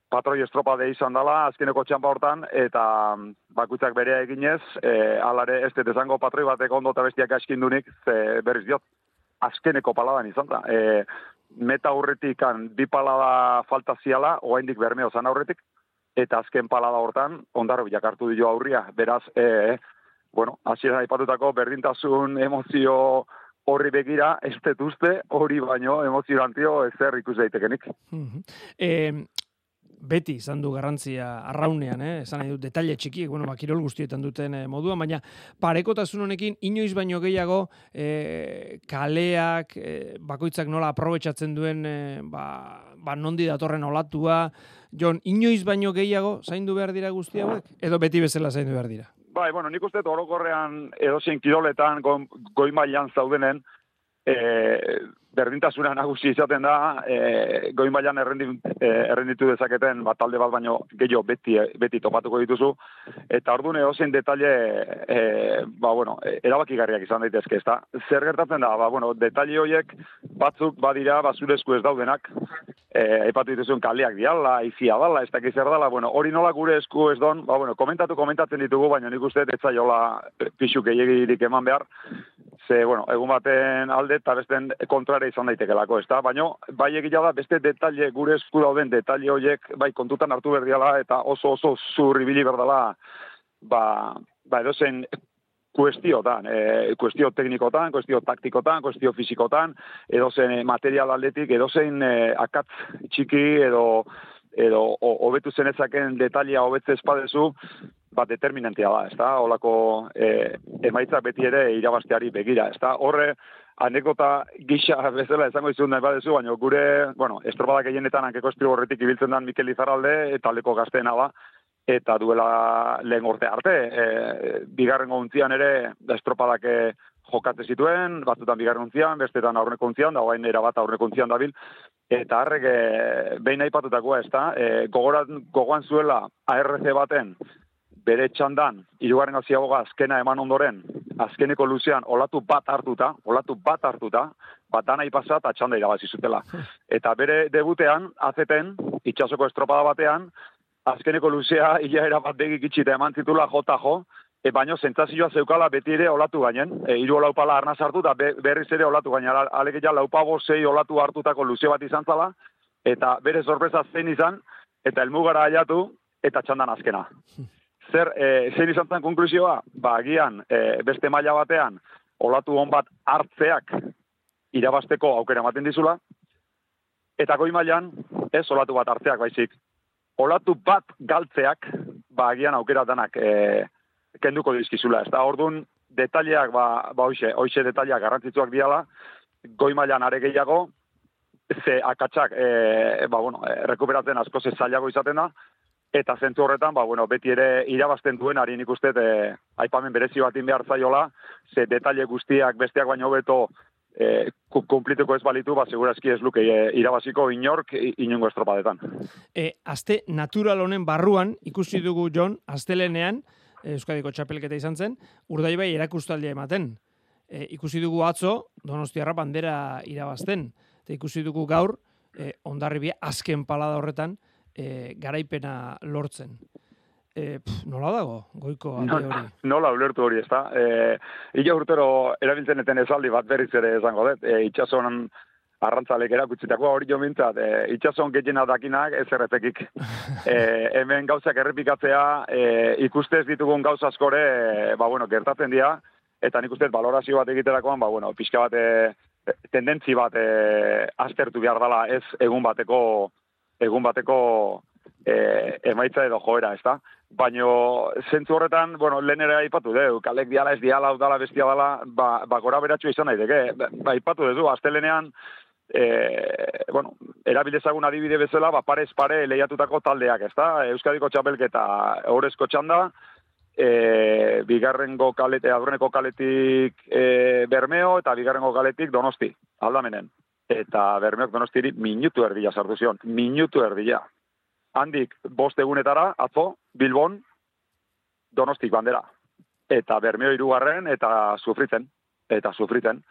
patroi estropa de izan dela, azkeneko txampa hortan, eta mm, bakutzak bere eginez, e, alare ez dut esango patroi batek ondo eta bestiak askindunik, ze berriz diot, azkeneko paladan izan da. E, meta aurretik kan, bi palada falta ziala, oaindik bermeo zan aurretik, eta azken palada hortan, ondarro bilak hartu dio aurria. Beraz, e, bueno, hasieran aipatutako berdintasun emozio horri begira, ez dut hori baino emozionantio ezer ikus daitekenik. E, beti izan du garrantzia arraunean, eh? esan nahi dut, detalle txikiek, bueno, ba, kirol guztietan duten eh, moduan, baina parekotasun honekin inoiz baino gehiago eh, kaleak, eh, bakoitzak nola aprobetsatzen duen, eh, ba, ba, nondi datorren olatua, Jon, inoiz baino gehiago zaindu behar dira guzti hauek? Edo beti bezala zaindu behar dira? Bai, bueno, nik uste orokorrean edozein kiroletan go, goi mailan zaudenen, e, berdintasuna nagusi izaten da, e, goi mailan errendi, e, errenditu dezaketen bat talde bat baino gehiago beti, beti topatuko dituzu, eta orduan edozein detalle, e, ba, bueno, e, erabakigarriak izan daitezke, ezta? Zer gertatzen da, ba, bueno, detalle horiek batzuk badira bazure esku ez daudenak, e, aipatu dituzun kaleak diala, izia dala, ez dakiz zer dala, bueno, hori nola gure esku ez don, ba, bueno, komentatu komentatzen ditugu, baina nik uste ez zaiola pixu gehiagirik eman behar, ze, bueno, egun baten alde eta besten kontrare izan daitekelako, ez da? Baina, bai egila da, beste detalle, gure esku dauden detalle horiek, bai, kontutan hartu berdiala, eta oso oso zurribili berdala, ba, ba edozen kuestiotan, e, kuestio teknikotan, kuestio taktikotan, kuestio fizikotan, edozen material aldetik, edozein e, akatz txiki edo edo ho- hobetu zenezaken detalia hobetze espadezu, ba, determinantia da, ezta? Olako e, emaitzak beti ere irabazteari begira, ezta? Horre, anekdota gisa bezala esango izun nahi badezu, baina gure, bueno, estropadak gehienetan hankeko estribo horretik ibiltzen dan Mikel Izarralde, eta aldeko gazteena ba, eta duela lehen urte arte, e, bigarren gontzian ere, da estropadak jokate zituen, batzutan bigarren gontzian, bestetan aurreko gontzian, da guain bat aurreko gontzian dabil, eta harrek e, behin aipatutakoa ez da, e, gogoran, gogoan zuela ARC baten, bere txandan, irugarren gaziagoga azkena eman ondoren, azkeneko luzean olatu bat hartuta, olatu bat hartuta, bat dana ipasa eta txanda irabazi zutela. Eta bere debutean, azeten, itxasoko estropada batean, azkeneko luzea hilaera bat begik itxita eman titula jota jo, e, baino zentzazioa zeukala beti ere olatu gainen, e, iru olaupala arna sartu eta be, berriz ere olatu gainen, alegia laupago zei olatu hartutako luze bat izan zala, eta bere sorpresa zein izan, eta elmugara aiatu, eta txandan azkena. Zer, e, zein izan zen konklusioa? Ba, agian, e, beste maila batean, olatu hon bat hartzeak irabasteko aukera ematen dizula, eta goi mailan, ez olatu bat hartzeak baizik, olatu bat galtzeak, ba, agian aukera danak e, kenduko dizkizula. Ez da, orduan, detaileak, ba, ba hoxe, hoxe detaileak garrantzitsuak diala, goi mailan are gehiago, ze akatsak, e, ba, bueno, rekuperatzen asko zailago izaten da, eta zentzu horretan, ba, bueno, beti ere irabazten duen, ari nik e, aipamen berezi bat behar zaiola, ze detaile guztiak besteak baino beto e, kumplituko ez balitu, ba, segurazki ez luke e, irabaziko inork inungo estropadetan. E, azte natural honen barruan, ikusi dugu John, astelenean, Euskadiko txapelketa izan zen, urdaibai erakustaldia ematen. E, ikusi dugu atzo, donostiarra bandera irabazten. Eta ikusi dugu gaur, e, ondarribia azken palada horretan, e, garaipena lortzen. E, pf, nola dago, goiko alde hori? Nola ulertu hori, ez da. E, Ila urtero erabiltzen eten esaldi bat berriz ere esango dut. E, itxason arrantzalek erakutsitako hori jo mintzat. E, itxason gehiena dakinak ez erretekik. e, hemen gauzak errepikatzea, e, ikustez ditugun gauz askore, e, ba bueno, gertatzen dira, eta nik ustez valorazio bat egiterakoan, ba bueno, pixka bat e, tendentzi bat e, aztertu behar dela ez egun bateko egun bateko e, emaitza edo joera, ez da? Baina, zentzu horretan, bueno, lehen ere aipatu du, kalek diala ez diala, udala bestia dala, ba, ba gora beratxu izan daiteke. Ba, ba aipatu du, astelenean, e, bueno, erabilezagun adibide bezala, ba, parez pare lehiatutako taldeak, ez da? Euskadiko txapelketa horrezko txanda, e, bigarrengo kalete, adroneko kaletik e, Bermeo, eta bigarrengo kaletik Donosti, aldamenen. Eta Bermeok Donostiri minutu erdila sartu zion, minutu erdila handik bost egunetara, atzo, Bilbon, donostik bandera. Eta bermeo irugarren, eta sufritzen, eta sufritzen.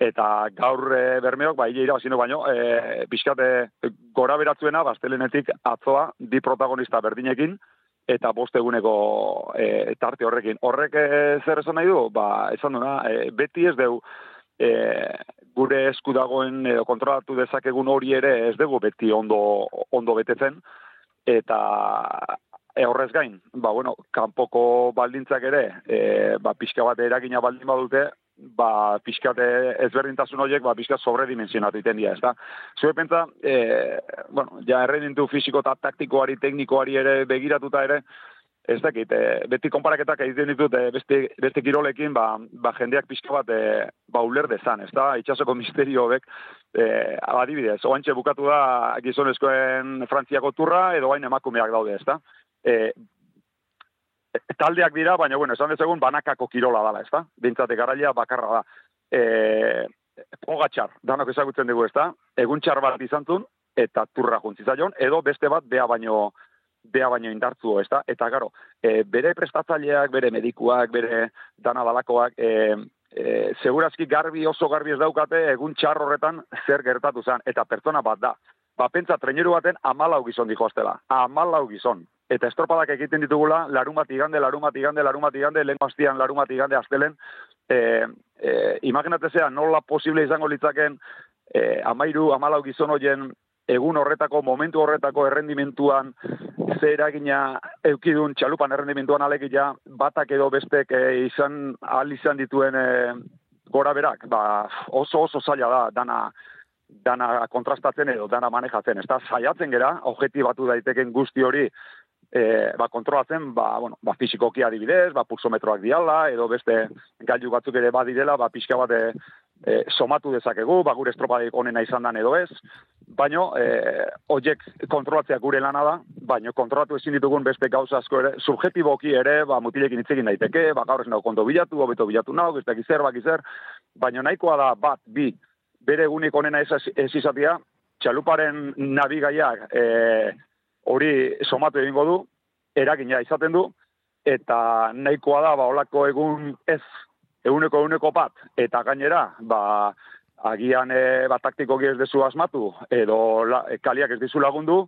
Eta gaur e, bermeok, bai, ira baino, e, pixkate gora beratzuena, bastelenetik atzoa, di protagonista berdinekin, eta bost eguneko e, tarte horrekin. Horrek e, zer esan nahi du? Ba, esan duna, e, beti ez deu, e, gure esku dagoen edo kontrolatu dezakegun hori ere ez dugu beti ondo, ondo betetzen, eta e, horrez gain, ba, bueno, kanpoko baldintzak ere, e, ba, pixka bat eragina baldin badute, ba, pixka ezberdintasun horiek, ba, pixka sobredimensionatu iten dira, ez da? Zue pentsa, e, bueno, ja errenditu fisiko eta taktikoari, teknikoari ere begiratuta ere, ez dakit, e, beti konparaketak egiten ditut e, beste, beste kirolekin, ba, ba jendeak pixka bat e, ba uler dezan, ez da, itxasoko misterio hobek, e, adibidez, oantxe bukatu da gizonezkoen frantziako turra, edo bain emakumeak daude, ez da. E, taldeak dira, baina, bueno, esan dezagun, banakako kirola dala, ez da, bintzate garaia bakarra da. E, pogatxar, danok ezagutzen dugu, ez da, egun txar bat izantzun, eta turra juntzizaion, edo beste bat, bea baino, bea baino indartzu, ez da? Eta, garo, e, bere prestatzaileak, bere medikuak, bere dana balakoak, e, e, segurazki garbi oso garbi ez daukate egun txar horretan zer gertatu zen, eta pertsona bat da. Ba, pentsa, treneru baten amalau gizon dijo aztela. Amalau gizon. Eta estropadak egiten ditugula, larun bat igande, larun bat igande, larun bat igande, lehen bastian, larun bat igande, aztelen. E, e, imaginatezea, nola posible izango litzaken e, amairu, amalau gizon hoien egun horretako, momentu horretako errendimentuan ze eragina eukidun txalupan errendimentuan alegia batak edo bestek e, izan ahal izan dituen e, gora berak, ba, oso oso zaila da dana dana kontrastatzen edo dana manejatzen. Ez saiatzen gera, objektibatu daiteken guzti hori e, ba, kontrolatzen, ba, bueno, ba, fizikoki adibidez, ba, pulsometroak diala, edo beste gailu batzuk ere badirela, ba, pixka bat e, somatu dezakegu, ba, gure estropadik onena izan dan edo ez, baino, e, oiek kontrolatzea gure lana da, baino kontrolatu ezin ditugun beste gauza asko ere, subjetiboki ere, ba, mutilekin hitzekin daiteke, ba, gaur ez nago bilatu, hobeto bilatu nago, ez dakiz zer, bakiz baino nahikoa da bat, bi, bere egunik onena ez, ez izatea, txaluparen nabigaiak e, hori somatu egingo du, eragina izaten du, eta nahikoa da, ba, olako egun ez, eguneko eguneko bat, eta gainera, ba, agian e, ba, taktikoki ez dezu asmatu, edo la, kaliak ez dizu lagundu,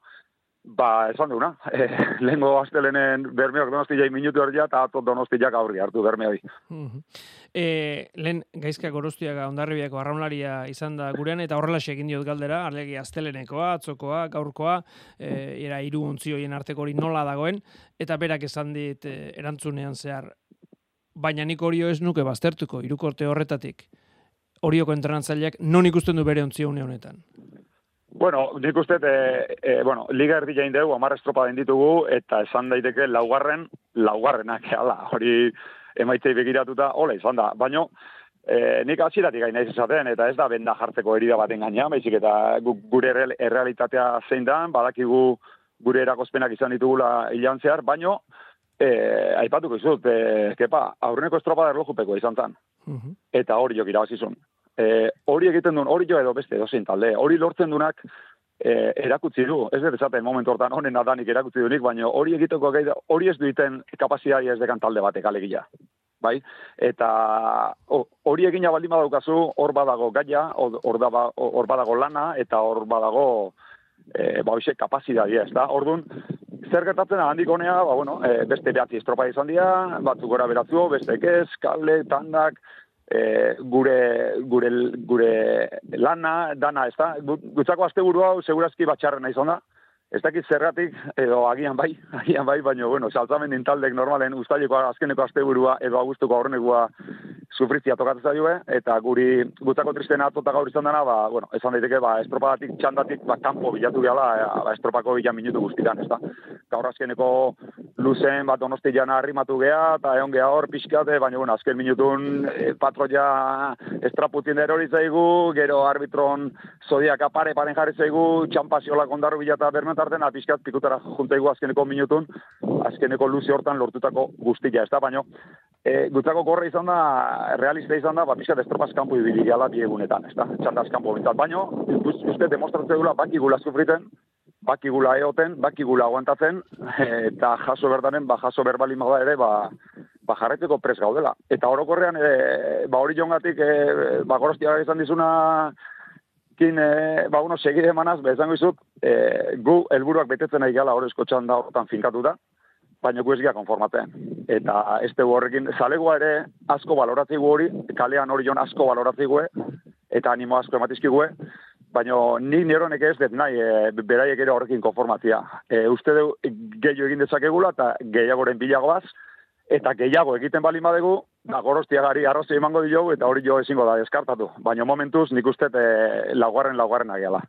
ba, esan duguna, e, lehenko astelenen bermeok donosti jai minutu erdia, eta atot donosti jak aurri hartu berme hori. E, lehen gaizka gorostiaga ondarribiako arraunlaria izan da gurean, eta horrela egin diot galdera, arlegi astelenekoa, atzokoa, gaurkoa, e, era hoien arteko hori nola dagoen, eta berak esan dit e, erantzunean zehar, baina nik horio ez nuke baztertuko, irukorte horretatik, horioko entrenatzaileak non ikusten du bere ontzi honetan. Bueno, nik uste, e, e, bueno, liga erdi jain dugu, amar estropa den ditugu, eta esan daiteke laugarren, laugarrenak, hala, hori emaitzei begiratuta, hola izan da. Baina, e, nik hasieratik gaina izaten, eta ez da benda jartzeko herida baten gaina, baizik eta gu, gure errealitatea zein da, badakigu gure erakozpenak izan ditugula hilan zehar, baino, e, aipatuko izut, e, kepa, aurreneko estropa da erlojupeko izan zen. Eta hori jok irabazizun e, hori egiten duen, hori jo edo beste edozein talde, hori lortzen dunak e, erakutsi du, ez dut esaten momentu hortan honen adanik erakutsi dunik, baina hori egiteko gai hori ez duiten kapazitatea ez dekan talde batek alegia. Bai? Eta hori egina baldin badaukazu, hor badago gaia, hor ba, badago lana, eta hor badago e, ba, hoxe kapazitatea, ez da? Orduan, zer gertatzen handik honea, ba, bueno, e, beste behatzi estropa izan dira, batzuk gora beratzu, beste ez, kale, tandak, e, gure, gure, gure lana, dana, ez da? Gutzako asteburu hau, segurazki batxarren nahi da. Ez dakit zergatik, edo agian bai, agian bai, baina, bueno, saltzamen dintaldek normalen ustaileko azkeneko asteburua edo agustuko aurrenekua sufritzia tokatzen zaioe, eta guri gutzako tristena atota gaur izan dena, ba, bueno, esan daiteke, ba, estropadatik, txandatik, ba, kanpo bilatu gala, e, ba, estropako bila minutu guztitan, ez da. Gaur azkeneko luzen, bat donosti jana arrimatu geha, eta egon geha hor pixkate, baina, bueno, azken minutun e, patroia estraputin erori zaigu, gero arbitron zodiak apare paren jarri zaigu, txampaziola kondarru bilata bermentarten, apiskat pikutara juntaigu azkeneko minutun, azkeneko luzi hortan lortutako guztia, ez da, baina, e, gutzako korre izan da, realista izan da, ba, pixka destropaz kanpo ibili gala biegunetan, ez da, txandaz kanpo bintzat. Baina, uste demostratzen dula, baki gula sufriten, baki gula eoten, baki gula aguantatzen, eta jaso berdanen, ba, jaso berbali da ere, ba, ba, jarreteko pres gaudela. Eta orokorrean, e, ba, hori jongatik, e, ba, gorostia izan dizuna, kin, e, ba, uno, segide emanaz, bezango izut, e, gu, helburuak betetzen nahi gala horrezko txanda horretan finkatu da, baina gu ezgia konformatzen. Eta ez dugu horrekin, zalegoa ere asko baloratzigu hori, kalean hori jon asko baloratzigu, eta animo asko ematizkigu, baina ni neronek ez dut nahi, e, beraiek ere horrekin konformatzia. E, uste du gehiago egin dezakegula, eta gehiagoren bilagoaz, eta gehiago egiten bali madegu, da gorostiagari arrozi emango dio, eta hori jo ezingo da deskartatu. Baina momentuz nik uste e, laugarren laugarren agiala.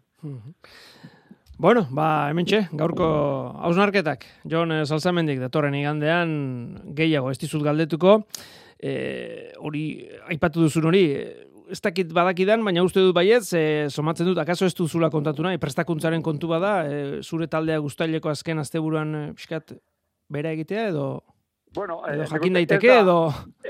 Bueno, ba, hemen gaurko hausnarketak. Jon eh, Salzamendik datorren igandean gehiago ez dizut galdetuko. E, hori, aipatu duzun hori, ez dakit badakidan, baina uste dut baiet, e, somatzen dut, akaso ez duzula kontatu nahi, prestakuntzaren kontu bada, e, zure taldea guztaileko azken asteburuan e, pixkat bera egitea edo... Bueno, edo eh, jakin daiteke edo...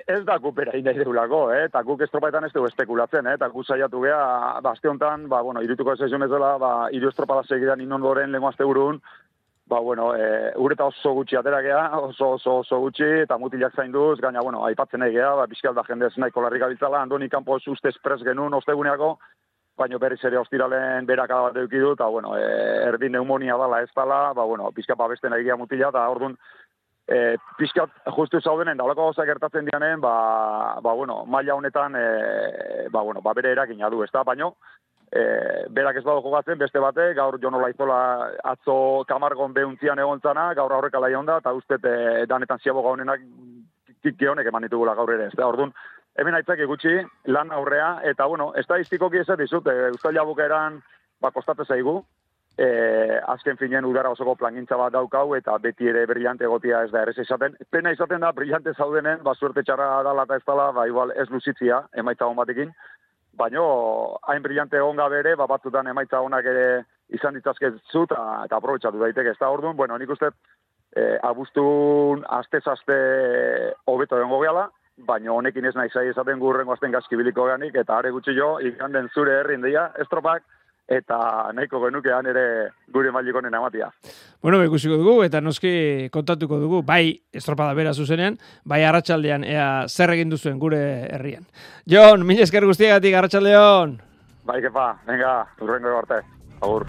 Ez da gupera nahi deulako, eh? eta guk estropaetan ez dugu espekulatzen, eh? eta gu saiatu geha, ba, azte ba, bueno, irutuko ez ezio mezela, ba, iru estropada segidan inondoren lengu azte burun, ba, bueno, e, ureta oso gutxi atera geha, oso, oso, oso gutxi, eta mutilak zainduz, gaina, bueno, aipatzen nahi ba, bizkal da jendez nahiko larri gabiltzala, andoni kanpo uste espres genuen osteguneako, baina berriz ere ostiralen berak bat edukidu, eta, bueno, e, erdin neumonia dala ez dala, ba, bueno, bizka babesten nahi mutila, eta orduan, e, pixkat justu zaudenen, dalako gauza gertatzen dianen, ba, ba, bueno, maila honetan, e, ba, bueno, ba, bere erakina du, ez da, baino, e, berak ez badu jokatzen, beste bate, gaur Jono Laizola atzo kamargon behuntzian egon zana, gaur aurrek alai onda, eta uste e, danetan ziaboga honenak kikionek eman ditugula gaur ere, ez da, orduan, hemen aitzak gutxi, lan aurrea, eta, bueno, estadistikoki ez dizut, e, Euskal Jabukeran, ba, kostate zaigu, e, azken finen udara osoko plangintza bat daukau eta beti ere brillante egotia ez da ere izaten. Pena izaten da brillante zaudenen, ba suerte txarra dala eta ez dala, ba igual ez luzitzia, emaitza hon batekin. baino hain brillante egon gabe ere, ba, batzutan emaitza onak ere izan ditzazkezu eta, eta aprobetsatu daiteke. Ez da orduan, bueno, nik uste e, abuztun aste-aste hobeto egongo gehala, baina honekin ez nahi zai esaten gurrengo azten gaskibiliko ganik, eta are gutxi jo, ikanden zure herrin dira, estropak, eta nahiko genukean ere gure mailikonen amatia. Bueno, ikusiko dugu eta noski kontatuko dugu, bai estropada bera zuzenean, bai arratsaldean ea zer egin duzuen gure herrian. Jon, mil esker guztiagatik arratsaldeon. Bai, kepa, venga, urrengo arte. Agur.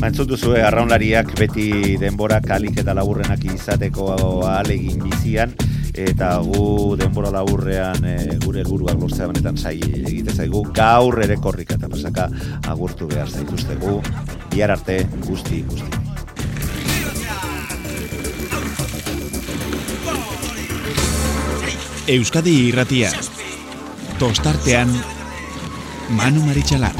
Mantzut duzue arraunlariak beti denbora kalik eta laburrenak izateko alegin bizian eta gu denbora laburrean e, gure helburuak lortzea benetan sai egite zaigu. Gaur ere korrika eta pasaka agurtu behar zaituztegu. Bihar arte guzti guzti. Euskadi irratia. Tostartean Manu Marichalar